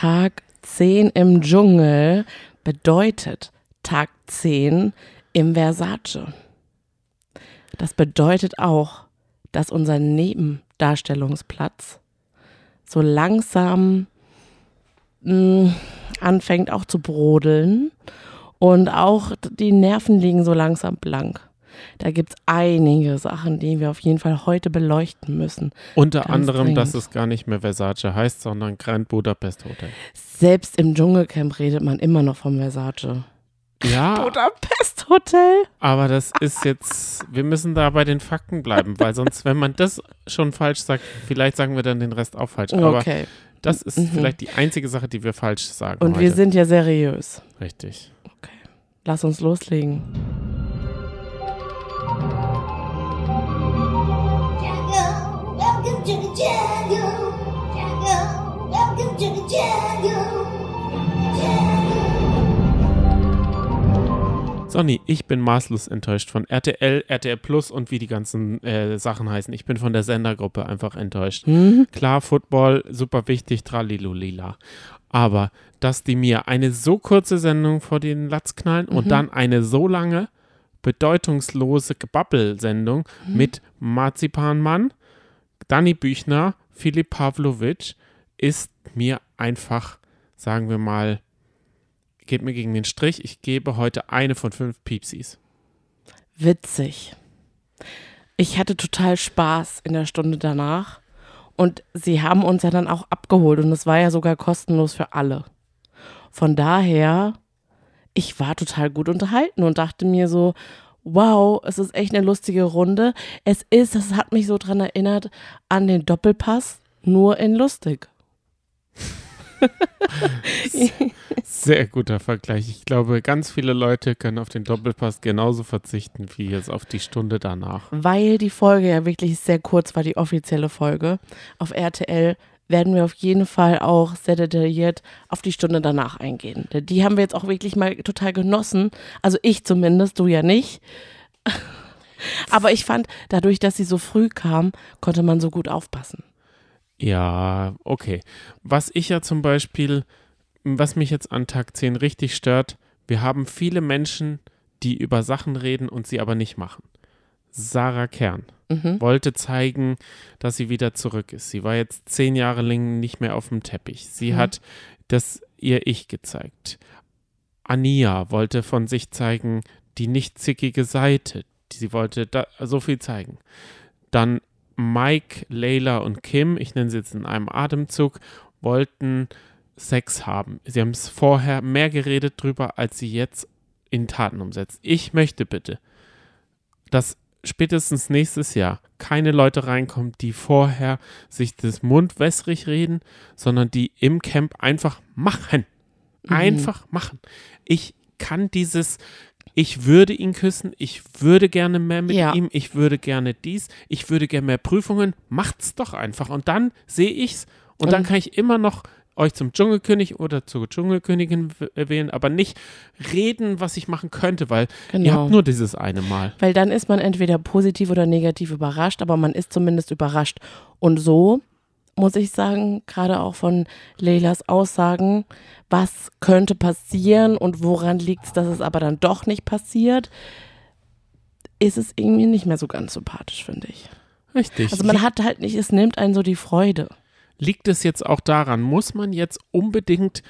Tag 10 im Dschungel bedeutet Tag 10 im Versace. Das bedeutet auch, dass unser Nebendarstellungsplatz so langsam mh, mm, anfängt auch zu brodeln und auch die Nerven liegen so langsam blank. Da gibt es einige Sachen, die wir auf jeden Fall heute beleuchten müssen. Unter Ganz anderem, dringend. dass es gar nicht mehr Versace heißt, sondern Grand Budapest Hotel. Selbst im Dschungelcamp redet man immer noch vom Versace. Ja. Budapest Hotel. Aber das ist jetzt, wir müssen da bei den Fakten bleiben, weil sonst, wenn man das schon falsch sagt, vielleicht sagen wir dann den Rest auch falsch. Aber okay. das ist mhm. vielleicht die einzige Sache, die wir falsch sagen. Und heute. wir sind ja seriös. Richtig. Okay. Lass uns loslegen. Sonny, ich bin maßlos enttäuscht von RTL, RTL Plus und wie die ganzen äh, Sachen heißen. Ich bin von der Sendergruppe einfach enttäuscht. Mhm. Klar, Football, super wichtig, tralilulila. Aber, dass die mir eine so kurze Sendung vor den Latz knallen mhm. und dann eine so lange, bedeutungslose Gebabbel-Sendung mhm. mit Marzipanmann, Danny Büchner, Philipp Pavlovic, ist mir einfach, sagen wir mal, geht mir gegen den Strich. Ich gebe heute eine von fünf Piepsis. Witzig. Ich hatte total Spaß in der Stunde danach. Und sie haben uns ja dann auch abgeholt und es war ja sogar kostenlos für alle. Von daher, ich war total gut unterhalten und dachte mir so, wow, es ist echt eine lustige Runde. Es ist, das hat mich so dran erinnert an den Doppelpass, nur in lustig. Sehr guter Vergleich. Ich glaube, ganz viele Leute können auf den Doppelpass genauso verzichten wie jetzt auf die Stunde danach. Weil die Folge ja wirklich sehr kurz war, die offizielle Folge. Auf RTL werden wir auf jeden Fall auch sehr detailliert auf die Stunde danach eingehen. Die haben wir jetzt auch wirklich mal total genossen. Also ich zumindest, du ja nicht. Aber ich fand, dadurch, dass sie so früh kam, konnte man so gut aufpassen. Ja, okay. Was ich ja zum Beispiel, was mich jetzt an Tag 10 richtig stört, wir haben viele Menschen, die über Sachen reden und sie aber nicht machen. Sarah Kern mhm. wollte zeigen, dass sie wieder zurück ist. Sie war jetzt zehn Jahre lang nicht mehr auf dem Teppich. Sie mhm. hat das ihr Ich gezeigt. Ania wollte von sich zeigen, die nicht zickige Seite. Sie wollte da so viel zeigen. Dann Mike, Layla und Kim, ich nenne sie jetzt in einem Atemzug, wollten Sex haben. Sie haben es vorher mehr geredet drüber, als sie jetzt in Taten umsetzt. Ich möchte bitte, dass spätestens nächstes Jahr keine Leute reinkommen, die vorher sich das Mund wässrig reden, sondern die im Camp einfach machen. Mhm. Einfach mhm. machen. Ich kann dieses ich würde ihn küssen, ich würde gerne mehr mit ja. ihm, ich würde gerne dies, ich würde gerne mehr Prüfungen, macht's doch einfach und dann sehe ich's und, und dann kann ich immer noch euch zum Dschungelkönig oder zur Dschungelkönigin wählen, aber nicht reden, was ich machen könnte, weil genau. ihr habt nur dieses eine Mal. Weil dann ist man entweder positiv oder negativ überrascht, aber man ist zumindest überrascht. Und so muss ich sagen, gerade auch von Leylas Aussagen, was könnte passieren und woran liegt es, dass es aber dann doch nicht passiert, ist es irgendwie nicht mehr so ganz sympathisch, finde ich. Richtig. Also man hat halt nicht, es nimmt einen so die Freude. Liegt es jetzt auch daran, muss man jetzt unbedingt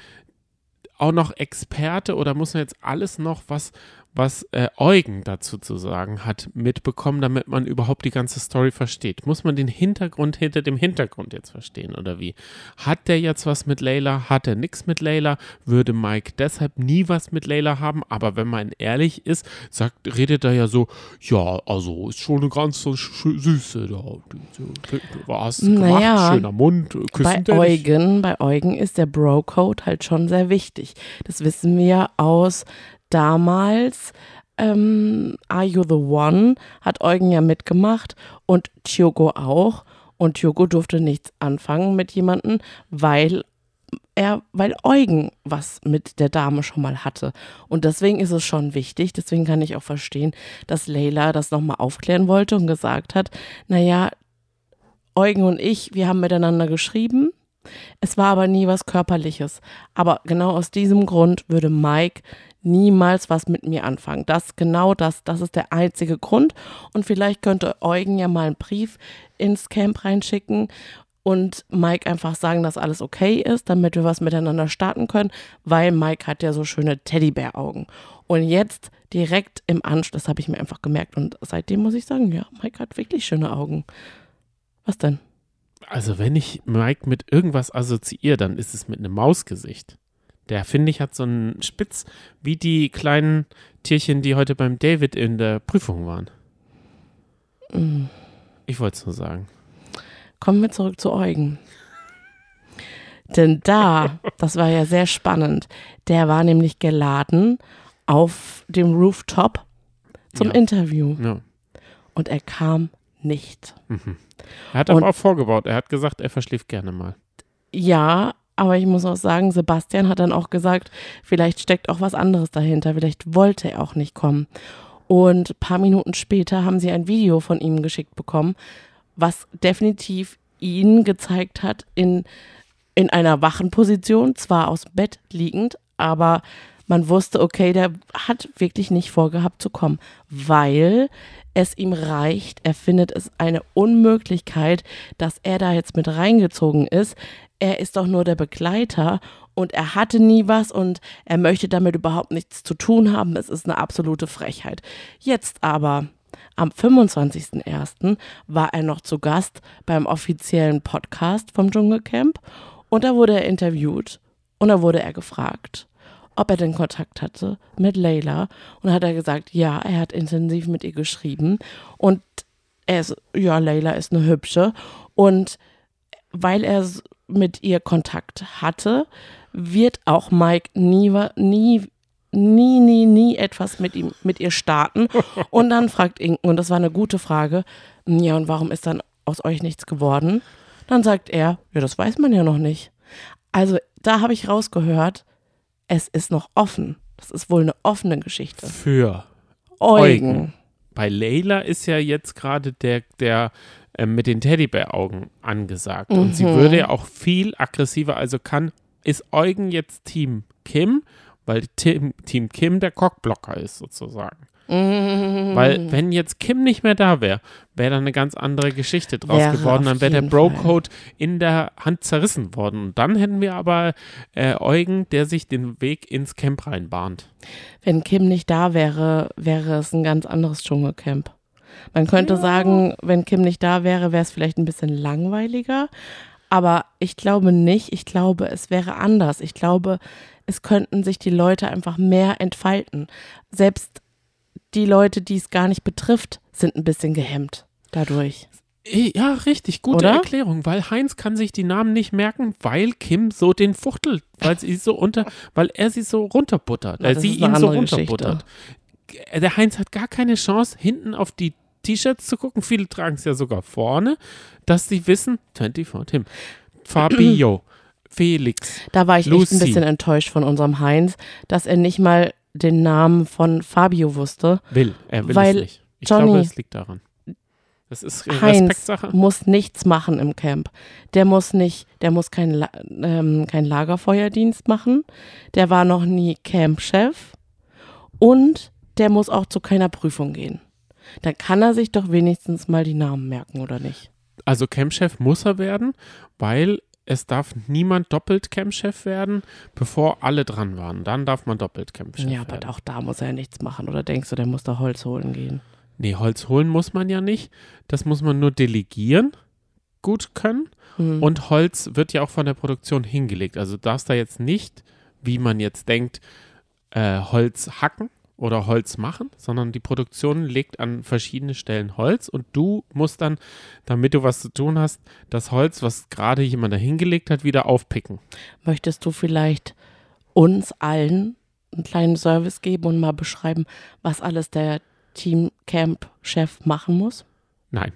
auch noch Experte oder muss man jetzt alles noch, was was äh, Eugen dazu zu sagen hat, mitbekommen, damit man überhaupt die ganze Story versteht? Muss man den Hintergrund hinter dem Hintergrund jetzt verstehen oder wie? Hat der jetzt was mit Layla? Hat er nichts mit Layla? Würde Mike deshalb nie was mit Layla haben? Aber wenn man ehrlich ist, sagt, redet er ja so, ja, also ist schon eine ganz so süße da. Was naja? Schöner Mund, küssen bei Eugen, bei Eugen ist der Bro-Code halt schon sehr wichtig. Das wissen wir aus damals ähm, Are You the One hat Eugen ja mitgemacht und Tiogo auch. Und Tiogo durfte nichts anfangen mit jemandem, weil er, weil Eugen was mit der Dame schon mal hatte. Und deswegen ist es schon wichtig, deswegen kann ich auch verstehen, dass Leila das nochmal aufklären wollte und gesagt hat, naja, Eugen und ich, wir haben miteinander geschrieben Es war aber nie was Körperliches. Aber genau aus diesem Grund würde Mike niemals was mit mir anfangen. Das, genau das, das ist der einzige Grund. Und vielleicht könnte Eugen ja mal einen Brief ins Camp reinschicken und Mike einfach sagen, dass alles okay ist, damit wir was miteinander starten können, weil Mike hat ja so schöne Teddybär-Augen. Und jetzt direkt im Anschluss habe ich mir einfach gemerkt und seitdem muss ich sagen, ja, Mike hat wirklich schöne Augen. Was denn? Also wenn ich Mike mit irgendwas assoziiere, dann ist es mit einem Mausgesicht. Der, finde ich, hat so einen Spitz wie die kleinen Tierchen, die heute beim David in der Prüfung waren. Mm. Ich wollte es nur sagen. Kommen wir zurück zu Eugen. Denn da, das war ja sehr spannend, der war nämlich geladen auf dem Rooftop zum Ja. Interview Ja. und er kam nicht. Mhm. Er hat Und- aber auch vorgebaut. Er hat gesagt, er verschläft gerne mal. Ja, aber ich muss auch sagen, Sebastian hat dann auch gesagt, vielleicht steckt auch was anderes dahinter, vielleicht wollte er auch nicht kommen. Und ein paar Minuten später haben sie ein Video von ihm geschickt bekommen, was definitiv ihn gezeigt hat in, in einer wachen Position, zwar aus dem Bett liegend, aber man wusste, okay, der hat wirklich nicht vorgehabt zu kommen, weil es ihm reicht. Er findet es eine Unmöglichkeit, dass er da jetzt mit reingezogen ist. Er ist doch nur der Begleiter und er hatte nie was und er möchte damit überhaupt nichts zu tun haben. Es ist eine absolute Frechheit. Jetzt aber am 25.01. war er noch zu Gast beim offiziellen Podcast vom Dschungelcamp und da wurde er interviewt und da wurde er gefragt, ob er denn Kontakt hatte mit Leila und da hat er gesagt, ja, er hat intensiv mit ihr geschrieben und er ist, ja, Leila ist eine hübsche und weil er mit ihr Kontakt hatte, wird auch Mike nie, nie, nie, nie, nie etwas mit ihm, mit ihr starten. Und dann fragt Inken, und das war eine gute Frage, ja, und warum ist dann aus euch nichts geworden? Dann sagt er, ja, das weiß man ja noch nicht. Also da habe ich rausgehört, es ist noch offen. Das ist wohl eine offene Geschichte. Für Eugen. Bei Leila ist ja jetzt gerade der, der äh, mit den Teddybär-Augen angesagt. Und sie Mhm. würde ja auch viel aggressiver, also kann, ist Eugen jetzt Team Kim, weil Team, Team Kim der Cockblocker ist sozusagen. Mhm. Weil wenn jetzt Kim nicht mehr da wäre, wäre da eine ganz andere Geschichte draus Wäre geworden. Dann wäre der Bro-Code in der Hand zerrissen worden. Und dann hätten wir aber äh, Eugen, der sich den Weg ins Camp reinbahnt. Wenn Kim nicht da wäre, wäre es ein ganz anderes Dschungelcamp. Man könnte sagen, wenn Kim nicht da wäre, wäre es vielleicht ein bisschen langweiliger. Aber ich glaube nicht. Ich glaube, es wäre anders. Ich glaube, es könnten sich die Leute einfach mehr entfalten. Selbst die Leute, die es gar nicht betrifft, sind ein bisschen gehemmt dadurch. Ja, richtig, gute Oder? Erklärung, weil Heinz kann sich die Namen nicht merken, weil Kim so den fuchtelt, weil sie so unter, weil er sie so runterbuttert, weil das sie ihn so runterbuttert. Äh, Der Heinz hat gar keine Chance, hinten auf die T-Shirts zu gucken. Viele tragen es ja sogar vorne, dass sie wissen, 24 Tim, Fabio, Felix. Da war ich echt Lucy. ein bisschen enttäuscht von unserem Heinz, dass er nicht mal den Namen von Fabio wusste. Will, er will Weil es nicht. Ich Johnny- glaube, es liegt daran. Das ist Heinz muss nichts machen im Camp. Der muss nicht, der muss kein, La ähm, kein Lagerfeuerdienst machen. Der war noch nie Campchef. Und der muss auch zu keiner Prüfung gehen. Dann kann er sich doch wenigstens mal die Namen merken, oder nicht? Also Campchef muss er werden, weil es darf niemand doppelt Campchef werden, bevor alle dran waren. Dann darf man doppelt Campchef ja, aber werden. auch da muss er ja nichts machen. Oder denkst du, der muss da Holz holen gehen? Nee, Holz holen muss man ja nicht. Das muss man nur delegieren, gut können. Hm. Und Holz wird ja auch von der Produktion hingelegt. Also du darfst da jetzt nicht, wie man jetzt denkt, äh, Holz hacken oder Holz machen, sondern die Produktion legt an verschiedene Stellen Holz und du musst dann, damit du was zu tun hast, das Holz, was gerade jemand da hingelegt hat, wieder aufpicken. Möchtest du vielleicht uns allen einen kleinen Service geben und mal beschreiben, was alles der Team Camp Chef machen muss? Nein,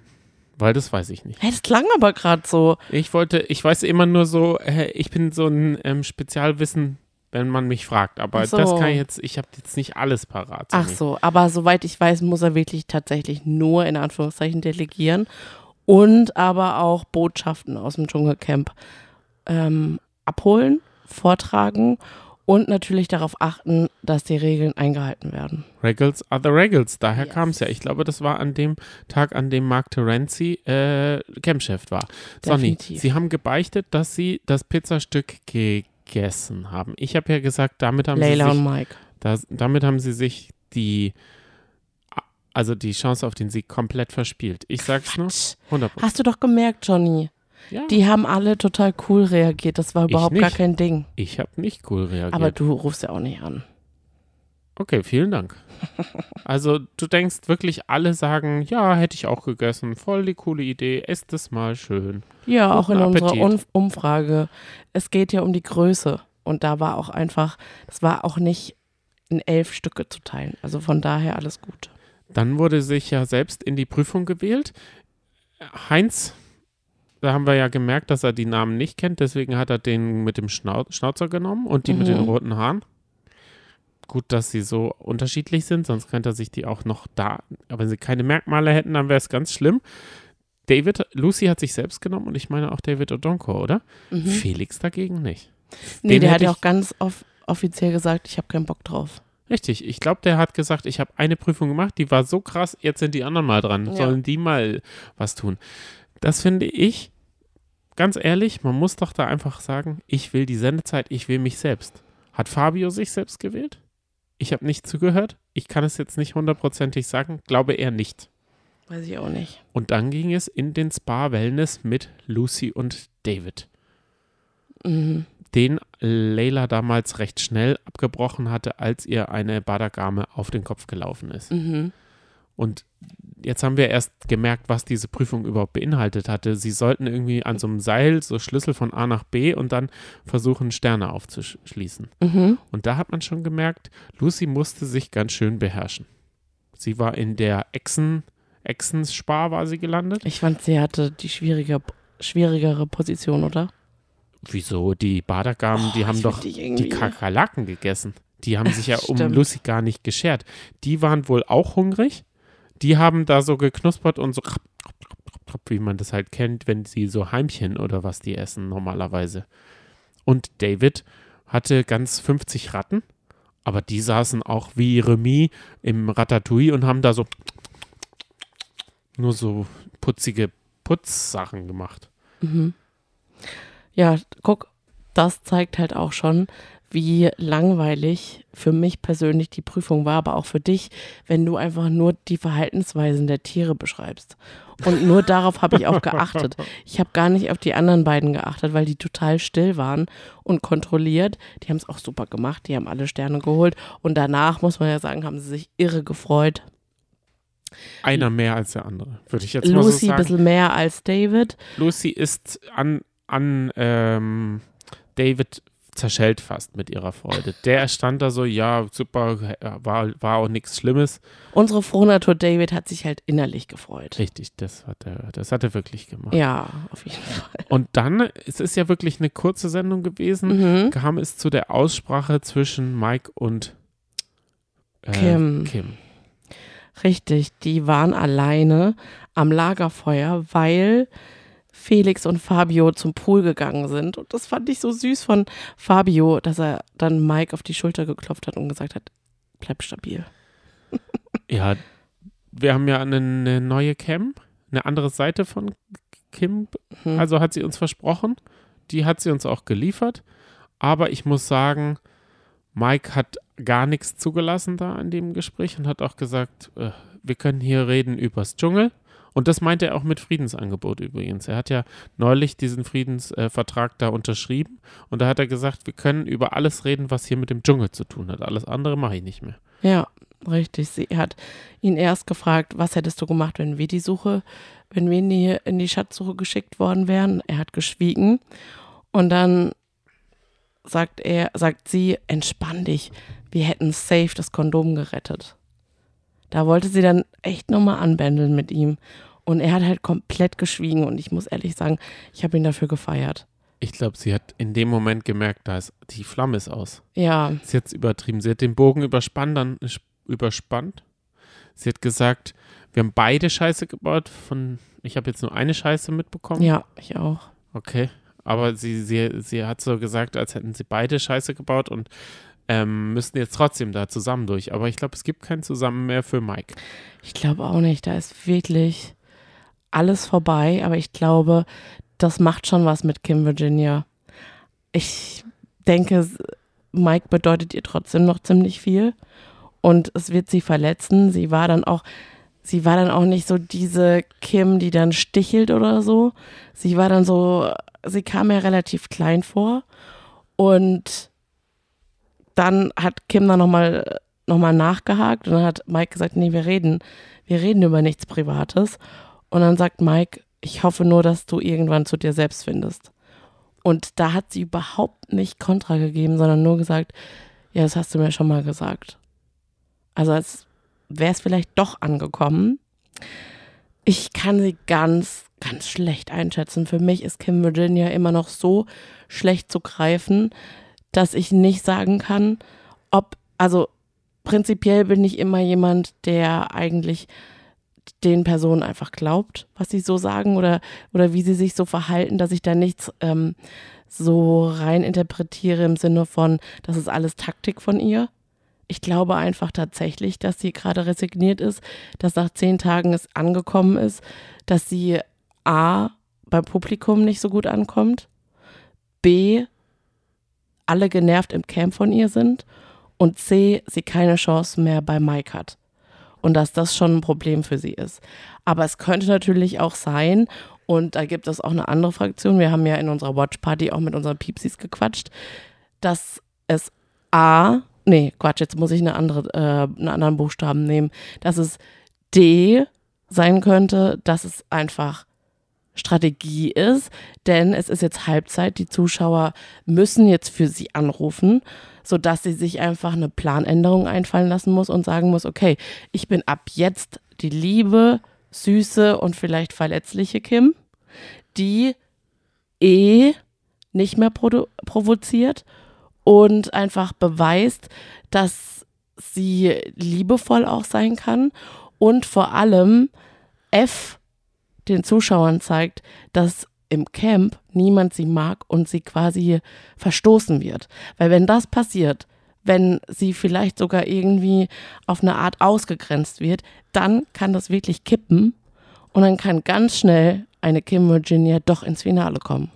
weil das weiß ich nicht. Das klang aber gerade so. Ich wollte, ich weiß immer nur so, ich bin so ein ähm, Spezialwissen, wenn man mich fragt, aber so. das kann ich jetzt, ich habe jetzt nicht alles parat. Ach Sonny. so, aber soweit ich weiß, muss er wirklich tatsächlich nur in Anführungszeichen delegieren und aber auch Botschaften aus dem Dschungelcamp ähm, abholen, vortragen und natürlich darauf achten, dass die Regeln eingehalten werden. Regals are the Regals, daher Yes. kam es ja. Ich glaube, das war an dem Tag, an dem Mark Terenzi äh, Campchef war. Sonny, Definitiv. Sie haben gebeichtet, dass Sie das Pizzastück gegessen haben. Ich habe ja gesagt, damit haben Layla Sie und sich, Mike. das, damit haben Sie sich die, also die Chance auf den Sieg komplett verspielt. Ich sag's nur, Quatsch. 100 Hast du doch gemerkt, Johnny. Ja, Die haben alle total cool reagiert. Das war überhaupt gar kein Ding. ich habe nicht cool reagiert. Aber du rufst ja auch nicht an. Okay, vielen Dank. Also du denkst wirklich, alle sagen, ja, hätte ich auch gegessen, voll die coole Idee, esst es mal schön. Ja, auch in Guten unserer Appetit. Un Umfrage. Es geht ja um die Größe. Und da war auch einfach, das war auch nicht in elf Stücke zu teilen. Also von daher alles gut. Dann wurde sich ja selbst in die Prüfung gewählt. Heinz, da haben wir ja gemerkt, dass er die Namen nicht kennt, deswegen hat er den mit dem Schnau Schnauzer genommen und die mit den Mhm. roten Haaren. Gut, dass sie so unterschiedlich sind, sonst könnte er sich die auch noch da, aber wenn sie keine Merkmale hätten, dann wäre es ganz schlimm. David, Lucy hat sich selbst genommen und ich meine auch David Odonko, oder? Mhm. Felix dagegen nicht. Nee, Den der hat ja auch ganz off offiziell gesagt, ich habe keinen Bock drauf. Richtig, ich glaube, der hat gesagt, ich habe eine Prüfung gemacht, die war so krass, jetzt sind die anderen mal dran. Ja. Sollen die mal was tun? Das finde ich, ganz ehrlich, man muss doch da einfach sagen, ich will die Sendezeit, ich will mich selbst. Hat Fabio sich selbst gewählt? Ich habe nicht zugehört. Ich kann es jetzt nicht hundertprozentig sagen, glaube eher nicht. Weiß ich auch nicht. Und dann ging es in den Spa-Wellness mit Lucy und David. Mhm. den Leila damals recht schnell abgebrochen hatte, als ihr eine Badagame auf den Kopf gelaufen ist. Mhm. Und jetzt haben wir erst gemerkt, was diese Prüfung überhaupt beinhaltet hatte. Sie sollten irgendwie an so einem Seil so Schlüssel von A nach B und dann versuchen, Sterne aufzuschließen. Mhm. Und da hat man schon gemerkt, Lucy musste sich ganz schön beherrschen. Sie war in der Echsen, Echsenspar war sie gelandet. Ich fand, sie hatte die schwierige, schwierigere Position, oder? Wieso? Die Badagamen, die Oh, haben ich doch die die Kakerlaken gegessen. Die haben sich ja um. Lucy gar nicht geschert. Die waren wohl auch hungrig. Die haben da so geknuspert und so, wie man das halt kennt, wenn sie so Heimchen oder was die essen normalerweise. Und David hatte ganz 50 Ratten, aber die saßen auch wie Remy im Ratatouille und haben da so nur so putzige Putzsachen gemacht. Mhm. Ja, guck, das zeigt halt auch schon, wie langweilig für mich persönlich die Prüfung war, aber auch für dich, wenn du einfach nur die Verhaltensweisen der Tiere beschreibst. Und nur darauf habe ich auch geachtet. Ich habe gar nicht auf die anderen beiden geachtet, weil die total still waren und kontrolliert. Die haben es auch super gemacht, die haben alle Sterne geholt. Und danach, muss man ja sagen, haben sie sich irre gefreut. Einer mehr als der andere, würde ich jetzt mal Lucy so ein sagen. bisschen mehr als David. Lucy ist an, an ähm, David zerschellt fast mit ihrer Freude. Der stand da so, ja, super, war, war auch nichts Schlimmes. Unsere Frohnatur David hat sich halt innerlich gefreut. Richtig, das hat er, das hat er wirklich gemacht. Ja, auf jeden Fall. Und dann, es ist ja wirklich eine kurze Sendung gewesen, Mhm. kam es zu der Aussprache zwischen Mike und äh, Kim. Kim. Richtig, die waren alleine am Lagerfeuer, weil Felix und Fabio zum Pool gegangen sind. Und das fand ich so süß von Fabio, dass er dann Mike auf die Schulter geklopft hat und gesagt hat, bleib stabil. Ja, wir haben ja eine, eine neue Cam, eine andere Seite von Kim Hm. Also hat sie uns versprochen. Die hat sie uns auch geliefert. Aber ich muss sagen, Mike hat gar nichts zugelassen da in dem Gespräch und hat auch gesagt, äh, wir können hier reden übers Dschungel. Und das meinte er auch mit Friedensangebot übrigens. Er hat ja neulich diesen Friedensvertrag Vertrag da unterschrieben und da hat er gesagt, wir können über alles reden, was hier mit dem Dschungel zu tun hat. Alles andere mache ich nicht mehr. Ja, richtig. Sie hat ihn erst gefragt, was hättest du gemacht, wenn wir die Suche, wenn wir in die, in die Schatzsuche geschickt worden wären. Er hat geschwiegen. Und dann sagt er, sagt sie, entspann dich. Wir hätten safe das Kondom gerettet. Da wollte sie dann echt nochmal anbändeln mit ihm. Und er hat halt komplett geschwiegen. Und ich muss ehrlich sagen, ich habe ihn dafür gefeiert. Ich glaube, sie hat in dem Moment gemerkt, da ist die Flamme ist aus. Ja, Sie hat es übertrieben. Sie hat den Bogen überspannt, dann sch- überspannt. Sie hat gesagt, wir haben beide Scheiße gebaut. Von, ich habe jetzt nur eine Scheiße mitbekommen. ja, ich auch. Okay. aber sie, sie, sie hat so gesagt, als hätten sie beide Scheiße gebaut und ähm, müssten jetzt trotzdem da zusammen durch. Aber ich glaube, es gibt kein Zusammen mehr für Mike. Ich glaube auch nicht. Da ist wirklich alles vorbei. Aber ich glaube, das macht schon was mit Kim Virginia. Ich denke, Mike bedeutet ihr trotzdem noch ziemlich viel. Und es wird sie verletzen. Sie war dann auch, sie war dann auch nicht so diese Kim, die dann stichelt oder so. Sie war dann so, sie kam mir relativ klein vor. Und dann hat Kim dann nochmal noch mal nachgehakt und dann hat Mike gesagt, nee, wir reden, wir reden über nichts Privates. Und dann sagt Mike, ich hoffe nur, dass du irgendwann zu dir selbst findest. Und da hat sie überhaupt nicht Kontra gegeben, sondern nur gesagt, ja, das hast du mir schon mal gesagt. Also als wäre es vielleicht doch angekommen. Ich kann sie ganz, ganz schlecht einschätzen. Für mich ist Kim Virginia immer noch so schlecht zu greifen, dass ich nicht sagen kann, ob, also prinzipiell bin ich immer jemand, der eigentlich den Personen einfach glaubt, was sie so sagen oder, oder wie sie sich so verhalten, dass ich da nichts ähm, so rein interpretiere im Sinne von, das ist alles Taktik von ihr. Ich glaube einfach tatsächlich, dass sie gerade resigniert ist, dass nach zehn Tagen es angekommen ist, dass sie A beim Publikum nicht so gut ankommt, B alle genervt im Camp von ihr sind und C sie keine Chance mehr bei Mike hat und dass das schon ein Problem für sie ist. Aber es könnte natürlich auch sein, und da gibt es auch eine andere Fraktion, wir haben ja in unserer Watch Party auch mit unseren Piepsis gequatscht, dass es A, nee, Quatsch, jetzt muss ich eine andere, äh, einen anderen Buchstaben nehmen, dass es D sein könnte, dass es einfach Strategie ist, denn es ist jetzt Halbzeit, die Zuschauer müssen jetzt für sie anrufen sodass sie sich einfach eine Planänderung einfallen lassen muss und sagen muss, okay, ich bin ab jetzt die liebe, süße und vielleicht verletzliche Kim, die eh nicht mehr provoziert und einfach beweist, dass sie liebevoll auch sein kann und vor allem F den Zuschauern zeigt, dass im Camp niemand sie mag und sie quasi verstoßen wird. Weil wenn das passiert, wenn sie vielleicht sogar irgendwie auf eine Art ausgegrenzt wird, dann kann das wirklich kippen und dann kann ganz schnell eine Kim Virginia doch ins Finale kommen.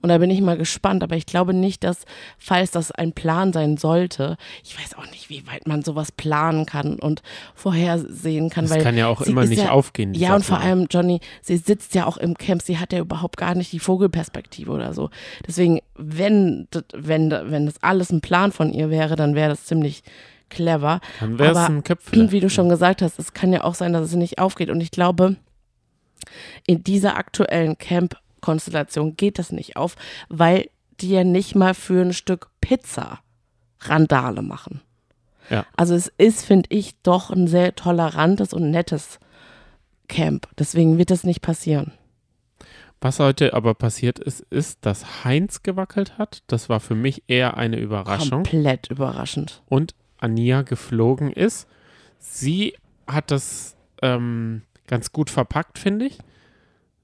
Und da bin ich mal gespannt. Aber ich glaube nicht, dass, falls das ein Plan sein sollte, ich weiß auch nicht, wie weit man sowas planen kann und vorhersehen kann. Das kann ja auch immer nicht ja, aufgehen. Ja, und vor allem, Johnny, sie sitzt ja auch im Camp, sie hat ja überhaupt gar nicht die Vogelperspektive oder so. Deswegen, wenn, wenn, wenn das alles ein Plan von ihr wäre, dann wäre das ziemlich clever. Dann wäre es ein Köpfchen. Wie du schon gesagt hast, es kann ja auch sein, dass es nicht aufgeht. Und ich glaube, in dieser aktuellen Camp Konstellation geht das nicht auf, weil die ja nicht mal für ein Stück Pizza Randale machen. Ja. Also es ist, finde ich, doch ein sehr tolerantes und nettes Camp. Deswegen wird das nicht passieren. Was heute aber passiert ist, ist, dass Heinz gewackelt hat. Das war für mich eher eine Überraschung. Komplett überraschend. Und Ania geflogen ist. Sie hat das ähm, ganz gut verpackt, finde ich.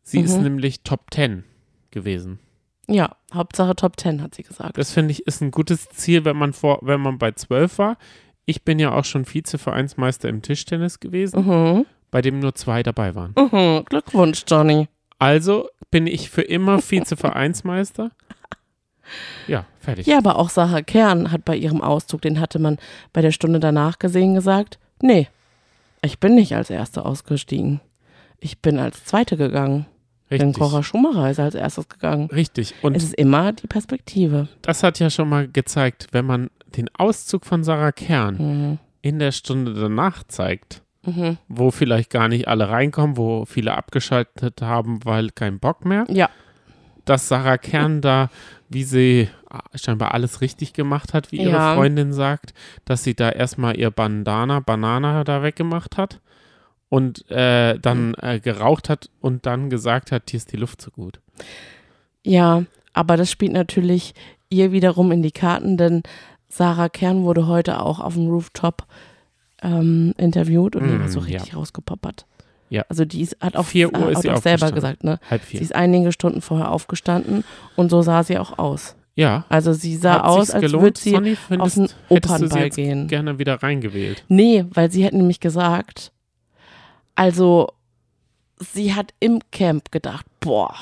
Sie mhm. ist nämlich Top 10 gewesen. Ja, Hauptsache Top 10, hat sie gesagt. Das finde ich ist ein gutes Ziel, wenn man vor, wenn man bei 12 war. Ich bin ja auch schon Vize-Vereinsmeister im Tischtennis gewesen, mhm. bei dem nur zwei dabei waren. Mhm. Glückwunsch, Johnny. Also bin ich für immer Vize-Vereinsmeister. Ja, fertig. Ja, aber auch Sarah Kern hat bei ihrem Auszug, den hatte man bei der Stunde danach gesehen, gesagt, nee, ich bin nicht als Erste ausgestiegen. Ich bin als Zweite gegangen. Richtig. Denn Cora Schumacher ist als erstes gegangen. Richtig. Und es ist immer die Perspektive. Das hat ja schon mal gezeigt, wenn man den Auszug von Sarah Kern mhm. in der Stunde danach zeigt, mhm. wo vielleicht gar nicht alle reinkommen, wo viele abgeschaltet haben, weil kein Bock mehr. Ja. Dass Sarah Kern da, wie sie scheinbar alles richtig gemacht hat, wie ihre ja. Freundin sagt, dass sie da erstmal ihr Bandana, Banana da weggemacht hat und äh, dann mhm. äh, geraucht hat und dann gesagt hat, hier ist die Luft so gut. Ja, aber das spielt natürlich ihr wiederum in die Karten, denn Sarah Kern wurde heute auch auf dem Rooftop ähm, interviewt und mm, die war so richtig ja. rausgepoppert. Ja. Also die ist, hat auch, 4 Uhr ist sie auch selber gesagt, ne? Halb Sie vier. ist einige Stunden vorher aufgestanden und so sah sie auch aus. Ja. Also sie sah Hat aus, als würde sie Sonny? auf Findest- du sie Opernball gehen. gerne wieder reingewählt? Nee, weil sie hat nämlich gesagt, also sie hat im Camp gedacht, boah,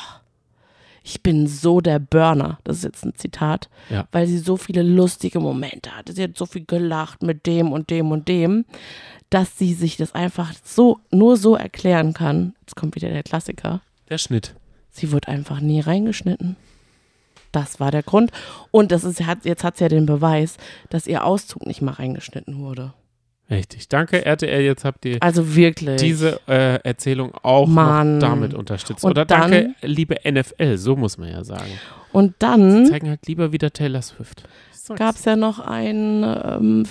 ich bin so der Burner. Das ist jetzt ein Zitat, Ja. weil sie so viele lustige Momente hatte. Sie hat so viel gelacht mit dem und dem und dem, dass sie sich das einfach so nur so erklären kann. Jetzt kommt wieder der Klassiker. Der Schnitt. Sie wird einfach nie reingeschnitten. Das war der Grund. Und das ist, jetzt hat sie ja den Beweis, dass ihr Auszug nicht mal reingeschnitten wurde. Richtig. Danke, RTL. Jetzt habt ihr Also wirklich. diese äh, Erzählung auch damit unterstützt. Und Oder dann- danke, liebe NFL. So muss man ja sagen. Und Sie dann zeigen halt lieber wieder Taylor Swift. Gab es ja noch ein ähm,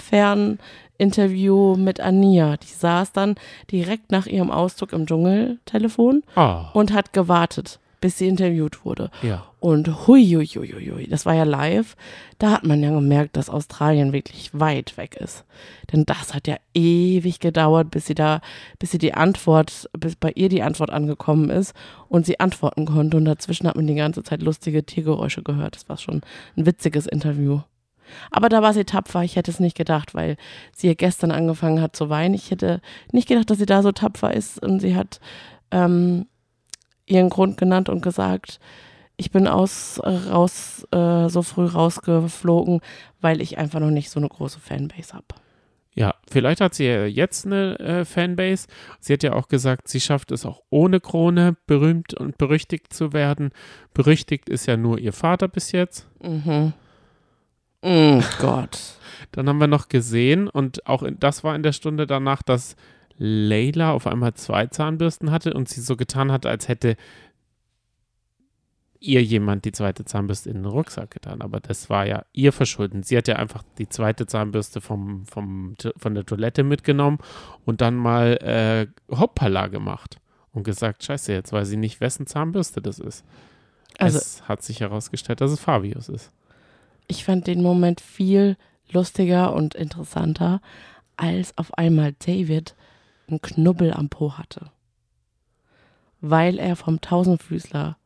Ferninterview mit Ania. Die saß dann direkt nach ihrem Auszug im Dschungeltelefon Oh, und hat gewartet, bis sie interviewt wurde. ja. Und hui, hui, hui, hui, das war ja live. Da hat man ja gemerkt, dass Australien wirklich weit weg ist. Denn das hat ja ewig gedauert, bis sie da, bis sie die Antwort, bis bei ihr die Antwort angekommen ist und sie antworten konnte. Und dazwischen hat man die ganze Zeit lustige Tiergeräusche gehört. Das war schon ein witziges Interview. Aber da war sie tapfer. Ich hätte es nicht gedacht, weil sie ja gestern angefangen hat zu weinen. Ich hätte nicht gedacht, dass sie da so tapfer ist. Und sie hat ähm, ihren Grund genannt und gesagt, ich bin aus, äh, raus, äh, so früh rausgeflogen, weil ich einfach noch nicht so eine große Fanbase habe. Ja, vielleicht hat sie ja jetzt eine äh, Fanbase. Sie hat ja auch gesagt, sie schafft es auch ohne Krone berühmt und berüchtigt zu werden. Berüchtigt ist ja nur ihr Vater bis jetzt. Mhm. Mm, Gott. Dann haben wir noch gesehen und auch in, das war in der Stunde danach, dass Layla auf einmal zwei Zahnbürsten hatte und sie so getan hat, als hätte ihr jemand die zweite Zahnbürste in den Rucksack getan. Aber das war ja ihr Verschulden. Sie hat ja einfach die zweite Zahnbürste vom, vom, von der Toilette mitgenommen und dann mal äh, Hoppala gemacht und gesagt, scheiße, jetzt weiß ich nicht, wessen Zahnbürste das ist. Also, es hat sich herausgestellt, dass es Fabius ist. ich fand den Moment viel lustiger und interessanter, als auf einmal David einen Knubbel am Po hatte. Weil er vom Tausendfüßler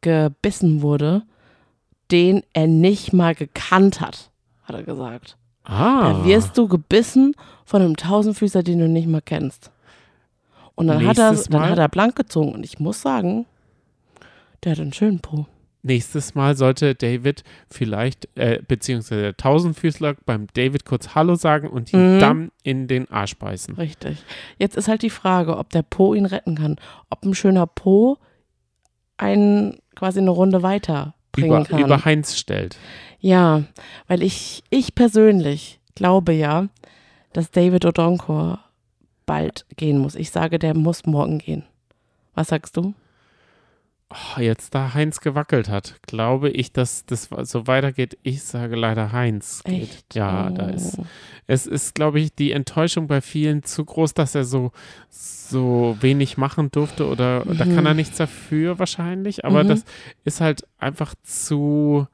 gebissen wurde, den er nicht mal gekannt hat, hat er gesagt. Ah. Da wirst du gebissen von einem Tausendfüßler, den du nicht mal kennst. Und dann, hat er, dann Mal- hat er blank gezogen. Und ich muss sagen, der hat einen schönen Po. Nächstes Mal sollte David vielleicht, äh, beziehungsweise der Tausendfüßler beim David kurz Hallo sagen und ihn Mhm. dann in den Arsch beißen. Richtig. Jetzt ist halt die Frage, ob der Po ihn retten kann. Ob ein schöner Po einen quasi eine Runde weiter bringen Über, kann. über Heinz stellt. Ja, weil ich, ich persönlich glaube ja, dass David Odonkor bald gehen muss. Ich sage, der muss morgen gehen. Was sagst du? Oh, jetzt da Heinz gewackelt hat, glaube ich, dass das so weitergeht. Ich sage leider Heinz geht. Echt? Ja, da Oh. ist, es ist, glaube ich, die Enttäuschung bei vielen zu groß, dass er so, so wenig machen durfte oder da kann er nichts dafür wahrscheinlich, aber Mhm. das ist halt einfach zu,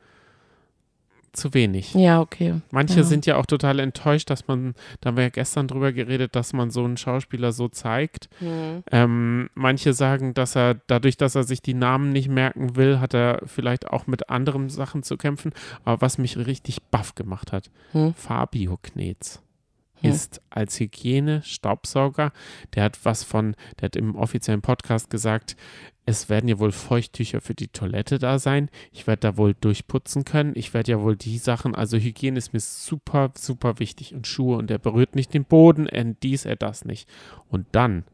zu wenig. Ja, okay. Manche Ja. sind ja auch total enttäuscht, dass man, da haben wir ja gestern drüber geredet, dass man so einen Schauspieler so zeigt. Hm. Ähm, manche sagen, dass er dadurch, dass er sich die Namen nicht merken will, hat er vielleicht auch mit anderen Sachen zu kämpfen. Aber was mich richtig baff gemacht hat, Hm. Fabio Knetz Hm. ist als Hygiene-Staubsauger, der hat was von, der hat im offiziellen Podcast gesagt, es werden ja wohl Feuchttücher für die Toilette da sein. Ich werde da wohl durchputzen können. Ich werde ja wohl die Sachen, also Hygiene ist mir super, super wichtig und Schuhe und er berührt nicht den Boden, er dies, er das nicht. Und dann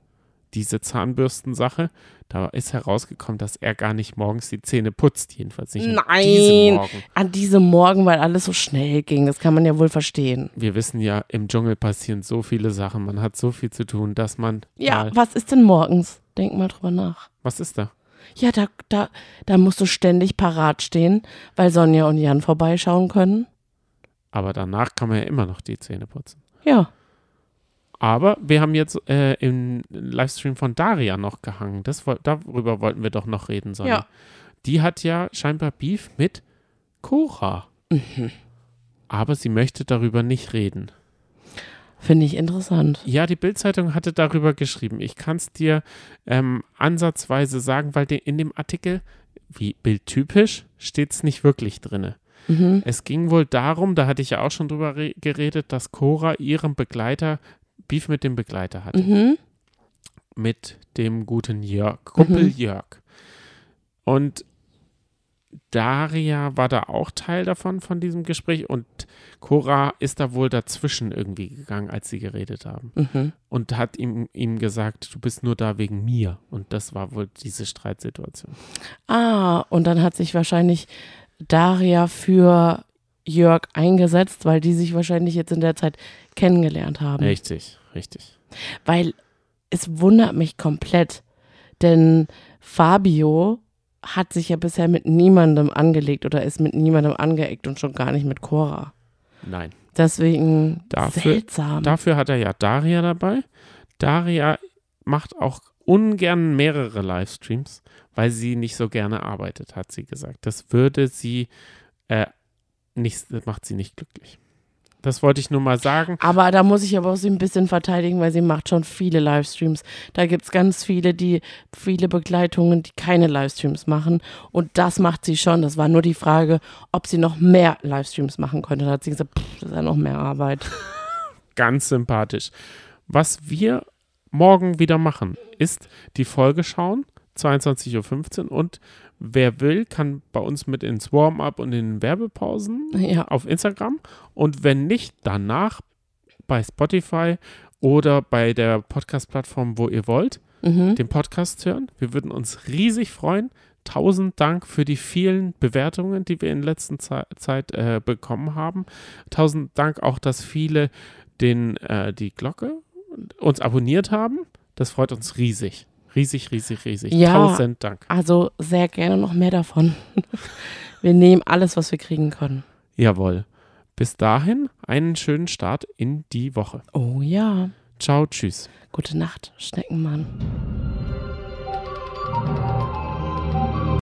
diese Zahnbürstensache, da ist herausgekommen, dass er gar nicht morgens die Zähne putzt, jedenfalls nicht an diesem Nein, Morgen. an diesem Morgen, weil alles so schnell ging. Das kann man ja wohl verstehen. Wir wissen ja, im Dschungel passieren so viele Sachen, man hat so viel zu tun, dass man Ja, was ist denn morgens? Denk mal drüber nach. was ist da? Ja, da, da, da musst du ständig parat stehen, weil Sonja und Jan vorbeischauen können. Aber danach kann man ja immer noch die Zähne putzen. Ja. Aber wir haben jetzt äh, im Livestream von Daria noch gehangen. Das, darüber wollten wir doch noch reden, Sonja. Ja. Die hat ja scheinbar Beef mit Cora. Mhm. Aber sie möchte darüber nicht reden. Finde ich interessant. Ja, die Bildzeitung hatte darüber geschrieben. Ich kann es dir ähm, ansatzweise sagen, weil in dem Artikel, wie bildtypisch, steht es nicht wirklich drin. Mhm. Es ging wohl darum, da hatte ich ja auch schon drüber geredet, dass Cora ihrem Begleiter Beef mit dem Begleiter hatte. Mhm. Mit dem guten Jörg, Kumpel Mhm. Jörg. Und Daria war da auch Teil davon, von diesem Gespräch. Und Cora ist da wohl dazwischen irgendwie gegangen, als sie geredet haben. Mhm. Und hat ihm, ihm gesagt, du bist nur da wegen mir. Und das war wohl diese Streitsituation. Ah, und dann hat sich wahrscheinlich Daria für Jörg eingesetzt, weil die sich wahrscheinlich jetzt in der Zeit kennengelernt haben. Richtig, richtig. Weil es wundert mich komplett, denn Fabio hat sich ja bisher mit niemandem angelegt oder ist mit niemandem angeeckt und schon gar nicht mit Cora. Nein. Deswegen Dafür- seltsam. Dafür hat er ja Daria dabei. Daria macht auch ungern mehrere Livestreams, weil sie nicht so gerne arbeitet, hat sie gesagt. Das würde sie äh, nicht, das macht sie nicht glücklich. Das wollte ich nur mal sagen. Aber da muss ich aber auch sie ein bisschen verteidigen, weil sie macht schon viele Livestreams. Da gibt es ganz viele, die viele Begleitungen, die keine Livestreams machen. Und das macht sie schon. Das war nur die Frage, ob sie noch mehr Livestreams machen könnte. Da hat sie gesagt, pff, das ist ja noch mehr Arbeit. Ganz sympathisch. Was wir morgen wieder machen, ist die Folge schauen, 22.15 Uhr. Und wer will, kann bei uns mit ins Warm-up und in Werbepausen Ja. auf Instagram. Und wenn nicht, danach bei Spotify oder bei der Podcast-Plattform, wo ihr wollt, Mhm. den Podcast hören. Wir würden uns riesig freuen. Tausend Dank für die vielen Bewertungen, die wir in letzter Ze Zeit äh, bekommen haben. Tausend Dank auch, dass viele den, äh, die Glocke uns abonniert haben. Das freut uns riesig. Riesig, riesig, riesig. Ja. Tausend Dank. Also sehr gerne noch mehr davon. Wir nehmen alles, was wir kriegen können. Jawohl. Bis dahin einen schönen Start in die Woche. Oh ja. Ciao, tschüss. Gute Nacht, Schneckenmann.